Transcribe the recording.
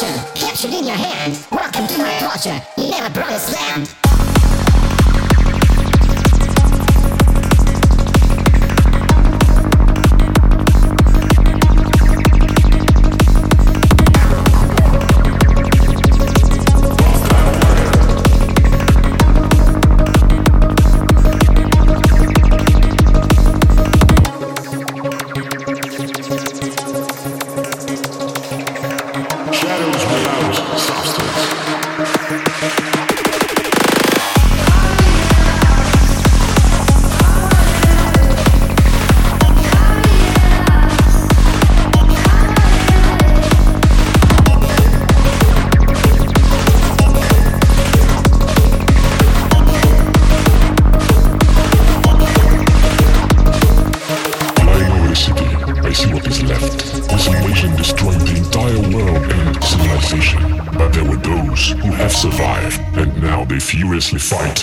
torture, captured in your hands. Welcome to my torture, you never brought us land. who have survived, and now they furiously fight.